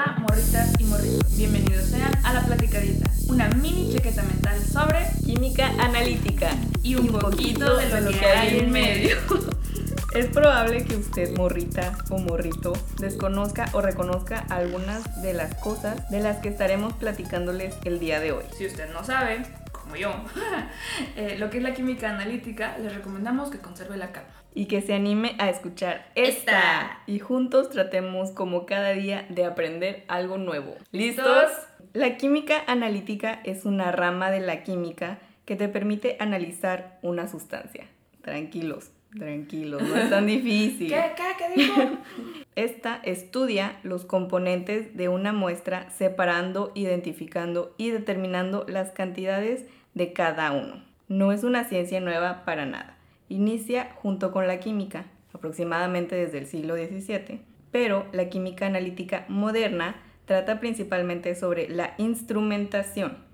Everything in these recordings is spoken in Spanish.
Hola, morritas y morritos. Bienvenidos sean a La Platicadita, una mini chaqueta mental sobre química analítica y un, poquito, de lo, que, hay en medio. Es probable que usted, morrita o morrito, desconozca o reconozca algunas de las cosas de las que estaremos platicándoles el día de hoy. Si usted no sabe, como yo, eh, lo que es la química analítica, les recomendamos que conserve la calma y que se anime a escuchar esta. Y juntos tratemos como cada día de aprender algo nuevo. ¿Listos? La química analítica es una rama de la química que te permite analizar una sustancia. Tranquilos, tranquilos, no es tan difícil. ¿Qué, qué, qué dijo? Esta estudia los componentes de una muestra separando, identificando y determinando las cantidades de cada uno. No es una ciencia nueva para nada inicia junto con la química, aproximadamente desde el siglo XVII, pero la química analítica moderna trata principalmente sobre la instrumentación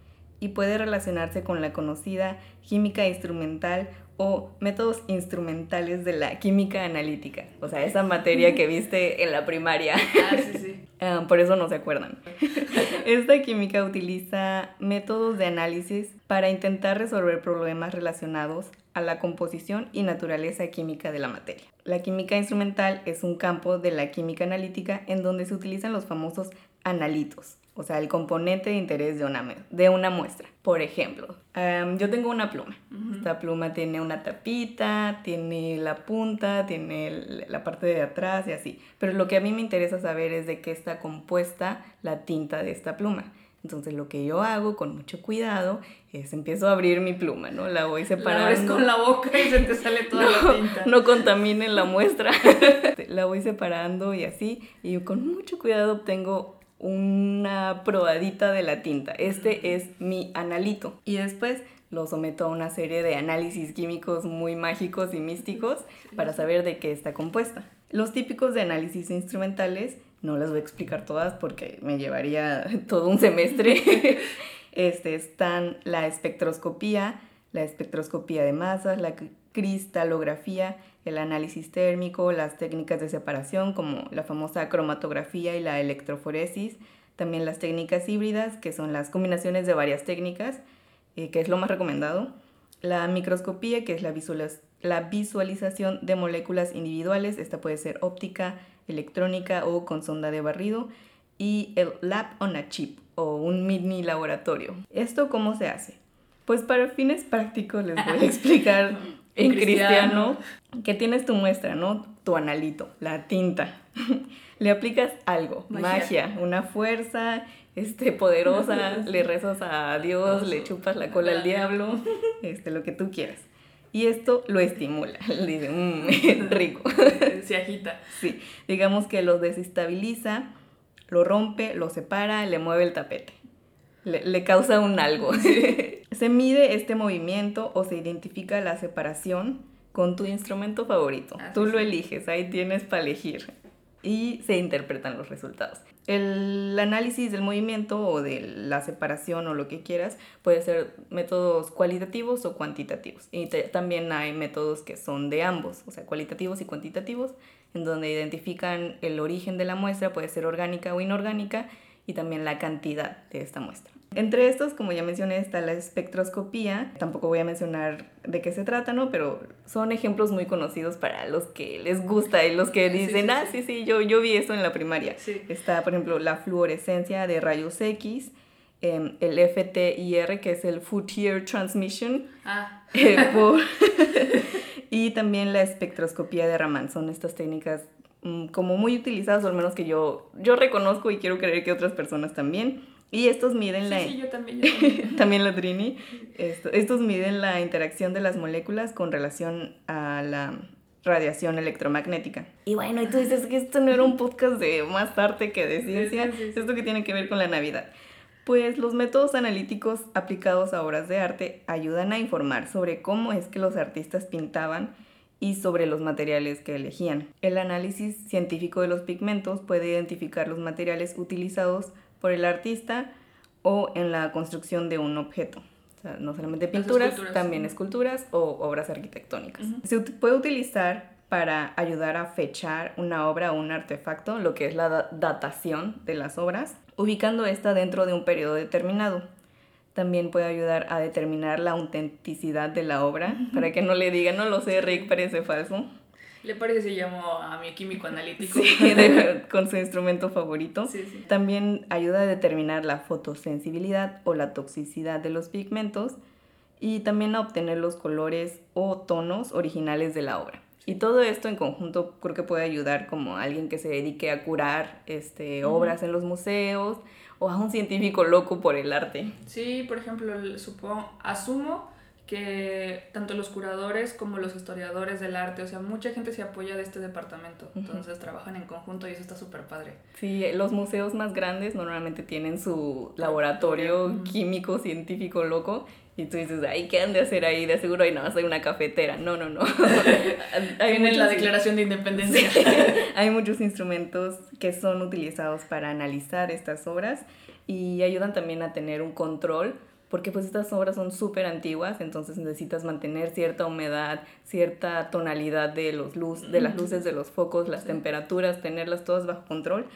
y puede relacionarse con la conocida química instrumental o métodos instrumentales de la química analítica. O sea, esa materia que viste en la primaria. Ah, sí, sí. Ah, por eso no se acuerdan. Esta química utiliza métodos de análisis para intentar resolver problemas relacionados a la composición y naturaleza química de la materia. La química instrumental es un campo de la química analítica en donde se utilizan los famosos analitos, o sea, el componente de interés de una, de una muestra. Por ejemplo, yo tengo una pluma. Esta pluma tiene una tapita, tiene la punta, tiene la parte de atrás y así. Pero lo que a mí me interesa saber es de qué está compuesta la tinta de esta pluma. Entonces lo que yo hago con mucho cuidado es empiezo a abrir mi pluma, ¿no? La voy separando. La abres con la boca y se te sale toda la tinta. No contaminen la muestra. la voy separando y así. Y con mucho cuidado obtengo una probadita de la tinta. Este es mi analito. Y después lo someto a una serie de análisis químicos muy mágicos y místicos para saber de qué está compuesta. Los típicos de análisis instrumentales no las voy a explicar todas porque me llevaría todo un semestre. este, están la espectroscopía, la espectroscopía de masas, la cristalografía, el análisis térmico, las técnicas de separación como la famosa cromatografía y la electroforesis, también las técnicas híbridas, que son las combinaciones de varias técnicas, eh, que es lo más recomendado, la microscopía, que es la, la visualización de moléculas individuales, esta puede ser óptica, electrónica o con sonda de barrido y el Lab on a Chip o un mini laboratorio. ¿Esto cómo se hace? Pues para fines prácticos les voy a explicar en cristiano. que tienes tu muestra, ¿no? Tu analito, la tinta. le aplicas algo, magia. una fuerza este, poderosa, le rezas a Dios, le chupas la cola al diablo, este, lo que tú quieras. Y esto lo estimula. Le dice, mmm, rico. Se agita. Sí. Digamos que lo desestabiliza, lo rompe, lo separa, le mueve el tapete. Le, causa un algo. Se mide este movimiento o se identifica la separación con tu instrumento favorito. Tú lo eliges, ahí tienes para elegir. Y se interpretan los resultados. El análisis del movimiento o de la separación o lo que quieras puede ser métodos cualitativos o cuantitativos. Y también hay métodos que son de ambos, o sea, cualitativos y cuantitativos, en donde identifican el origen de la muestra, puede ser orgánica o inorgánica, y también la cantidad de esta muestra. Entre estos, como ya mencioné, está la espectroscopía. Tampoco voy a mencionar de qué se trata, ¿no? Pero son ejemplos muy conocidos para los que les gusta y los que dicen, ah, sí, sí, yo, yo vi eso en la primaria. Está, por ejemplo, la fluorescencia de rayos X, em, el FTIR, que es el Fourier Transmission. Ah. Eh, y también la espectroscopía de Raman. Son estas técnicas mm, como muy utilizadas, o al menos que yo, yo reconozco y quiero creer que otras personas también y estos miden la... Sí, yo también. también. la Trini. estos miden la interacción de las moléculas con relación a la radiación electromagnética. Y bueno, y tú dices que esto no era un podcast de más arte que de ciencia. esto que tiene que ver con la Navidad. Pues los métodos analíticos aplicados a obras de arte ayudan a informar sobre cómo es que los artistas pintaban y sobre los materiales que elegían. El análisis científico de los pigmentos puede identificar los materiales utilizados por el artista o en la construcción de un objeto. O sea, no solamente pinturas, también esculturas o obras arquitectónicas. Se puede utilizar para ayudar a fechar una obra o un artefacto, lo que es la datación de las obras, ubicando esta dentro de un periodo determinado. También puede ayudar a determinar la autenticidad de la obra, para que no le digan, no lo sé, Rick, parece falso. Le parece si llamo a mi químico analítico. Sí, con su instrumento favorito. Sí, sí. También ayuda a determinar la fotosensibilidad o la toxicidad de los pigmentos y también a obtener los colores o tonos originales de la obra. Y todo esto en conjunto creo que puede ayudar como alguien que se dedique a curar este, obras en los museos o a un científico loco por el arte. Sí, por ejemplo, supongo, asumo que tanto los curadores como los historiadores del arte, o sea, mucha gente se apoya de este departamento, entonces trabajan en conjunto y eso está súper padre. Sí, los museos más grandes normalmente tienen su laboratorio químico, científico loco y tú dices, ay, ¿qué han de hacer ahí? De seguro ahí no, una cafetera. No, no, no. hay en la declaración de independencia. hay muchos instrumentos que son utilizados para analizar estas obras y ayudan también a tener un control porque pues estas obras son súper antiguas, entonces necesitas mantener cierta humedad, cierta tonalidad de, los luz, de las luces de los focos, las temperaturas, tenerlas todas bajo control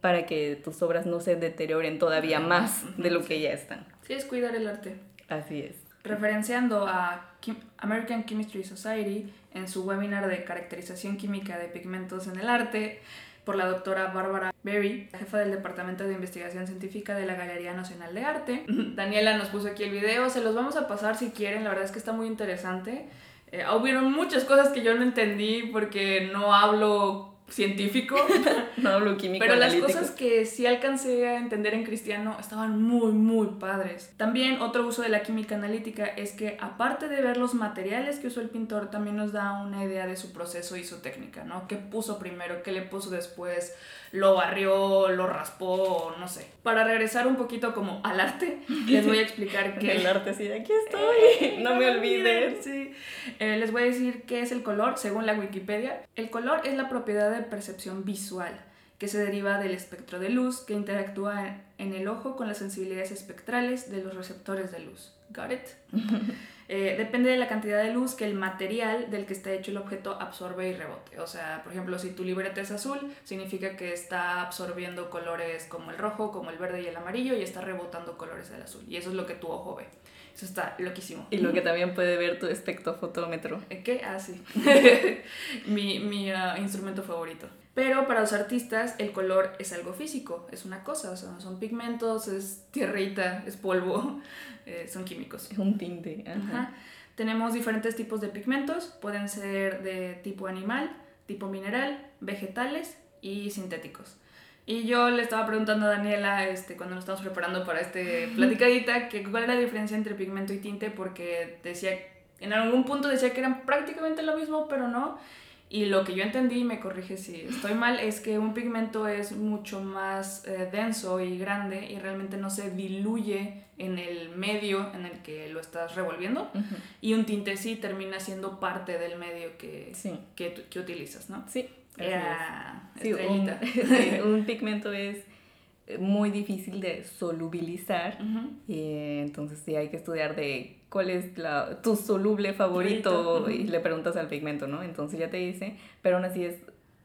para que tus obras no se deterioren todavía más de lo que ya están. Sí, es cuidar el arte. Así es. Referenciando a American Chemistry Society en su webinar de caracterización química de pigmentos en el arte, por la doctora Bárbara Berry, jefa del Departamento de Investigación Científica de la Galería Nacional de Arte. Daniela nos puso aquí el video, se los vamos a pasar si quieren, la verdad es que está muy interesante. Eh, hubieron muchas cosas que yo no entendí porque no hablo científico. no hablo químico. Pero las cosas que sí alcancé a entender en cristiano estaban muy, muy padres. También otro uso de la química analítica es que aparte de ver los materiales que usó el pintor, también nos da una idea de su proceso y su técnica, ¿no? ¿Qué puso primero? ¿Qué le puso después? lo barrió, lo raspó, no sé. Para regresar un poquito como al arte, les voy a explicar que... el arte, sí, aquí estoy, no me olviden. Sí. Eh, les voy a decir qué es el color, según la Wikipedia. El color es la propiedad de percepción visual que se deriva del espectro de luz que interactúa en el ojo con las sensibilidades espectrales de los receptores de luz. ¿Got? Eh, depende de la cantidad de luz que el material del que está hecho el objeto absorbe y rebote. O sea, por ejemplo, si tu libreta es azul, significa que está absorbiendo colores como el rojo, como el verde y el amarillo y está rebotando colores del azul. Y eso es lo que tu ojo ve. Eso está loquísimo. Y lo que también puede ver tu espectrofotómetro. ¿Qué? Ah, sí. mi mi uh, instrumento favorito. Pero para los artistas el color es algo físico, es una cosa, o sea, son pigmentos, es tierrita, es polvo, eh, son químicos. Es un tinte. Ajá. Tenemos diferentes tipos de pigmentos, pueden ser de tipo animal, tipo mineral, vegetales y sintéticos. Y yo le estaba preguntando a Daniela este, cuando nos estábamos preparando para este platicadita que cuál era la diferencia entre pigmento y tinte porque decía, en algún punto decía que eran prácticamente lo mismo, pero no. Y lo que yo entendí, me corrige si estoy mal, es que un pigmento es mucho más eh, denso y grande y realmente no se diluye en el medio en el que lo estás revolviendo. Y un tinte sí termina siendo parte del medio que, que, que, utilizas, ¿no? Sí. sí un, pigmento es muy difícil de solubilizar. y entonces sí hay que estudiar de cuál es la, tu soluble favorito y le preguntas al pigmento, ¿no? Entonces ya te dice, pero aún así es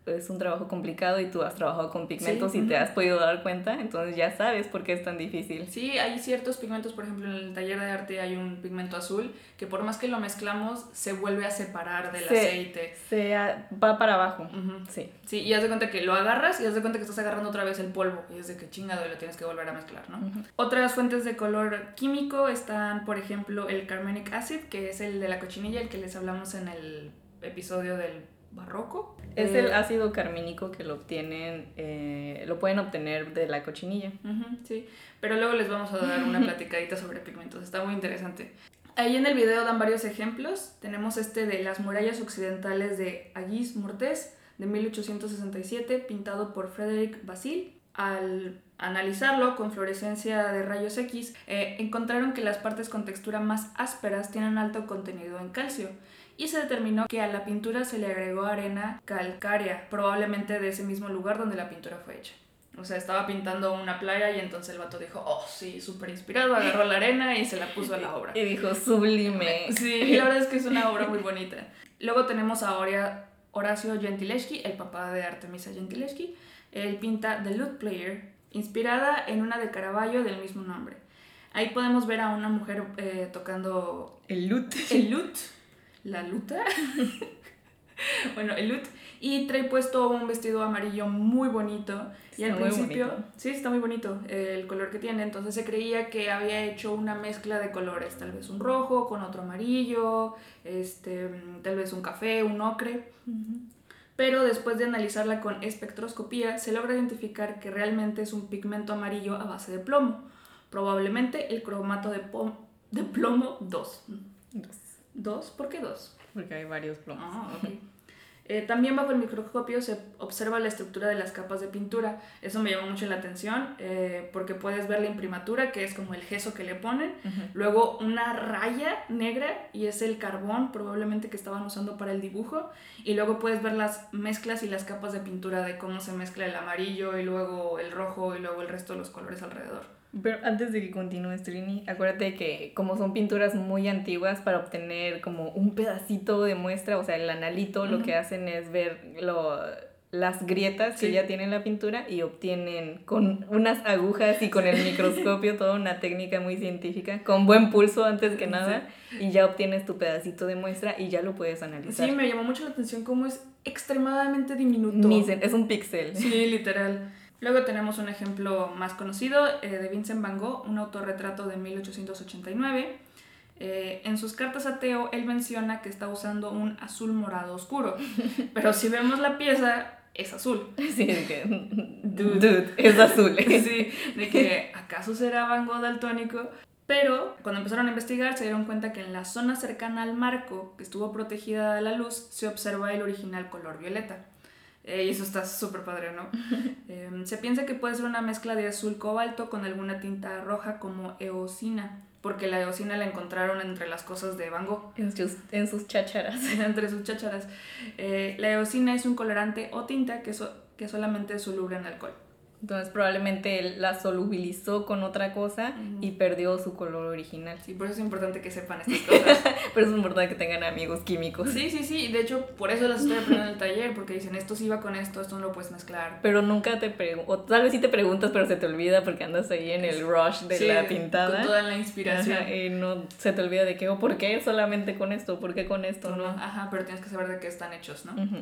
es un trabajo complicado y tú has trabajado con pigmentos y te has podido dar cuenta, entonces ya sabes por qué es tan difícil. Sí, hay ciertos pigmentos, por ejemplo, en el taller de arte hay un pigmento azul que por más que lo mezclamos se vuelve a separar del aceite. Se va para abajo. Sí. Sí, y haz de cuenta que lo agarras y haz de cuenta que estás agarrando otra vez el polvo y es de que chingado y lo tienes que volver a mezclar, ¿no? Otras fuentes de color químico están, por ejemplo, el carmenic acid, que es el de la cochinilla, el que les hablamos en el episodio del barroco. Es el eh, ácido carmínico que lo obtienen, eh, lo pueden obtener de la cochinilla. sí, pero luego les vamos a dar una platicadita sobre pigmentos, está muy interesante. Ahí en el video dan varios ejemplos. Tenemos este de las murallas occidentales de Aguis Mortés de 1867, pintado por Frederick Basil. Al analizarlo con fluorescencia de rayos X, eh, encontraron que las partes con textura más ásperas tienen alto contenido en calcio y se determinó que a la pintura se le agregó arena calcárea, probablemente de ese mismo lugar donde la pintura fue hecha. O sea, estaba pintando una playa y entonces el vato dijo, oh, sí, súper inspirado, agarró la arena y se la puso a la obra. Y dijo, sublime. Sí, la verdad es que es una obra muy bonita. Luego tenemos ahora Horacio Gentileschi, el papá de Artemisa Gentileschi. Él pinta The Lute Player, inspirada en una de Caravaggio del mismo nombre. Ahí podemos ver a una mujer eh, tocando El lut. el lute, la luta. bueno, el lute. Y trae puesto un vestido amarillo muy bonito. y al principio, bonito. sí, está muy bonito eh, el color que tiene. Entonces se creía que había hecho una mezcla de colores, tal vez un rojo con otro amarillo, este, mm, tal vez un café, un ocre. Pero después de analizarla con espectroscopía, se logra identificar que realmente es un pigmento amarillo a base de plomo. Probablemente el cromato de, pom- de plomo 2. Dos, ¿Dos? ¿Por qué dos? Porque hay varios plomos. Ah, ok. Eh, también bajo el microscopio se observa la estructura de las capas de pintura. Eso me llamó mucho la atención eh, porque puedes ver la imprimatura, que es como el gesso que le ponen. Luego una raya negra y es el carbón probablemente que estaban usando para el dibujo. Y luego puedes ver las mezclas y las capas de pintura de cómo se mezcla el amarillo y luego el rojo y luego el resto de los colores alrededor. Pero antes de que continúes, Trini, acuérdate que como son pinturas muy antiguas, para obtener como un pedacito de muestra, o sea, el analito, lo Ujú. que hacen es ver lo, las grietas que Sí. ya tiene la pintura y obtienen con unas agujas y con el microscopio toda una técnica muy científica, con buen pulso antes que nada, y ya obtienes tu pedacito de muestra y ya lo puedes analizar. Sí, me llamó mucho la atención cómo es extremadamente diminuto. Es un píxel. Sí, literal. Luego tenemos un ejemplo más conocido eh, de Vincent Van Gogh, un autorretrato de 1889. Eh, en sus cartas a Teo, él menciona que está usando un azul morado oscuro. Pero si vemos la pieza, es azul. Sí, es que, Dude. dude, es azul. Sí, de que acaso será Van Gogh daltónico. Pero cuando empezaron a investigar se dieron cuenta que en la zona cercana al marco, que estuvo protegida de la luz, se observa el original color violeta. Eh, y eso está súper padre, ¿no? Eh, se piensa que puede ser una mezcla de azul cobalto con alguna tinta roja como eosina, porque la eosina la encontraron entre las cosas de Van Gogh. En sus, en sus chácharas. entre sus chácharas. Eh, la eosina es un colorante o tinta que, so- que solamente es soluble en alcohol. Entonces probablemente la solubilizó con otra cosa y perdió su color original. Sí, por eso es importante que sepan estas cosas. Pero es importante que tengan amigos químicos. Sí, sí, sí. De hecho, por eso las estoy aprendiendo en el taller, porque dicen esto sí va con esto, esto no lo puedes mezclar. Pero nunca te preguntas, o tal vez sí te preguntas, pero se te olvida porque andas ahí en el rush de Sí, la pintada. Con toda la inspiración. Ajá, y no se te olvida de que, o ¿por qué solamente con esto? ¿Por qué con esto no? Ajá, pero tienes que saber de qué están hechos, ¿no? Ujú.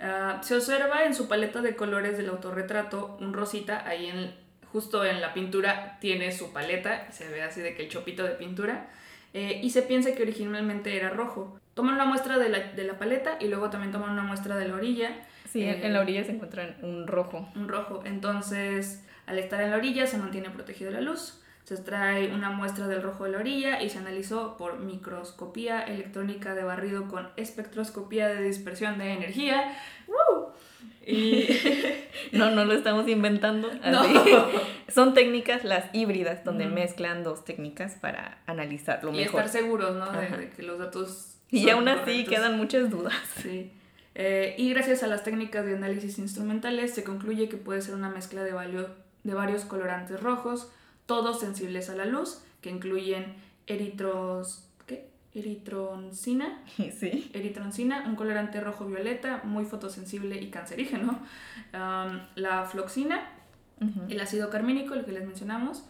Ah, se observa en su paleta de colores del autorretrato un rosita, ahí en, justo en la pintura tiene su paleta, se ve así de que el chopito de pintura, eh, y se piensa que originalmente era rojo. Toman una muestra de la, de la paleta y luego también toman una muestra de la orilla, Sí, en- Eh, en la orilla se encuentra un rojo. un rojo. Entonces, al estar en la orilla se mantiene protegido la luz. Se extrae una muestra del rojo de la orilla y se analizó por microscopía electrónica de barrido con espectroscopía de dispersión de energía. ¡Woo! Y No, no lo estamos inventando. No. Son técnicas las híbridas, donde mezclan dos técnicas para analizarlo y mejor. estar seguros, ¿no? De, que los datos. Y aún así correctos. quedan muchas dudas. Sí. Eh, y gracias a las técnicas de análisis instrumentales se concluye que puede ser una mezcla de, valio- de varios colorantes rojos, todos sensibles a la luz, que incluyen eritros, ¿qué? eritroncina, Sí. eritroncina, un colorante rojo-violeta muy fotosensible y cancerígeno, um, la floxina, el ácido carmínico, el que les mencionamos,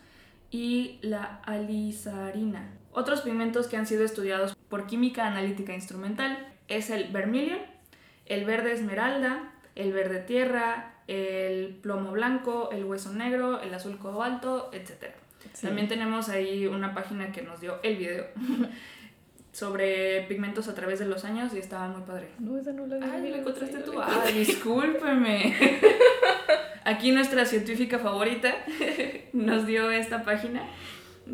y la alizarina. Otros pigmentos que han sido estudiados por química analítica instrumental es el vermilion, el verde esmeralda, el verde tierra, el plomo blanco, el hueso negro, el azul cobalto, etc. Sí. También tenemos ahí una página que nos dio el video sobre pigmentos a través de los años y estaba muy padre. No, esa no la vi. Ay, la encontraste tú. Ah, discúlpeme. Aquí nuestra científica favorita nos dio esta página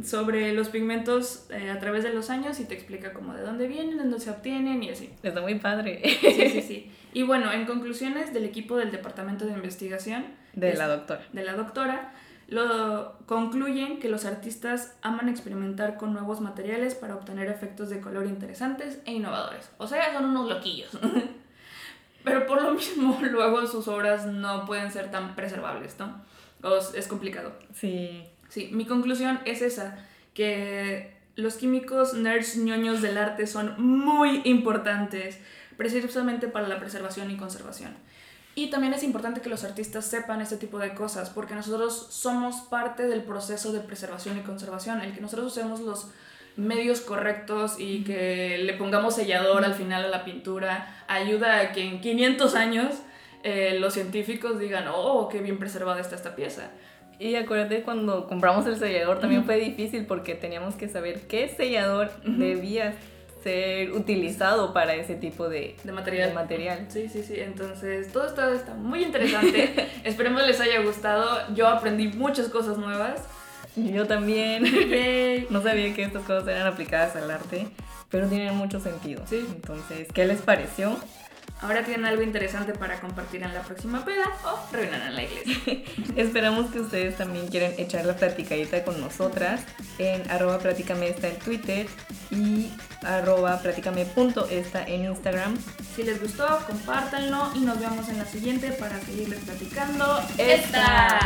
sobre los pigmentos eh, a través de los años y te explica cómo de dónde vienen, de dónde se obtienen y así. Está muy padre. Sí, sí, sí. Y bueno, en conclusiones del equipo del Departamento de Investigación De es- la doctora. de la doctora, lo concluyen que los artistas aman experimentar con nuevos materiales para obtener efectos de color interesantes e innovadores. O sea, son unos loquillos. Pero por lo mismo, luego sus obras no pueden ser tan preservables, ¿no? O es complicado. Sí. Sí, mi conclusión es esa, que los químicos nerds ñoños del arte son muy importantes. Precisamente para la preservación y conservación. Y también es importante que los artistas sepan este tipo de cosas, porque nosotros somos parte del proceso de preservación y conservación, el que nosotros usemos los medios correctos y que le pongamos sellador al final a la pintura ayuda a que en 500 años eh, los científicos digan, oh, qué bien preservada está esta pieza. Y acuérdate cuando compramos el sellador también fue difícil porque teníamos que saber qué sellador debía ser utilizado para ese tipo de, de material. material. Sí, sí, sí. Entonces, todo esto está muy interesante. Esperemos les haya gustado. Yo aprendí muchas cosas nuevas. Yo también. no sabía que estas cosas eran aplicadas al arte, pero tienen mucho sentido. Sí. Entonces, ¿qué les pareció? Ahora tienen algo interesante para compartir en la próxima peda o reúnan en la iglesia. Esperamos que ustedes también quieran echar la platicadita con nosotras en arroba platicame está en Twitter y arroba platicame.esta en Instagram. Si les gustó, compártanlo y nos vemos en la siguiente para seguirles platicando. ¡Esta!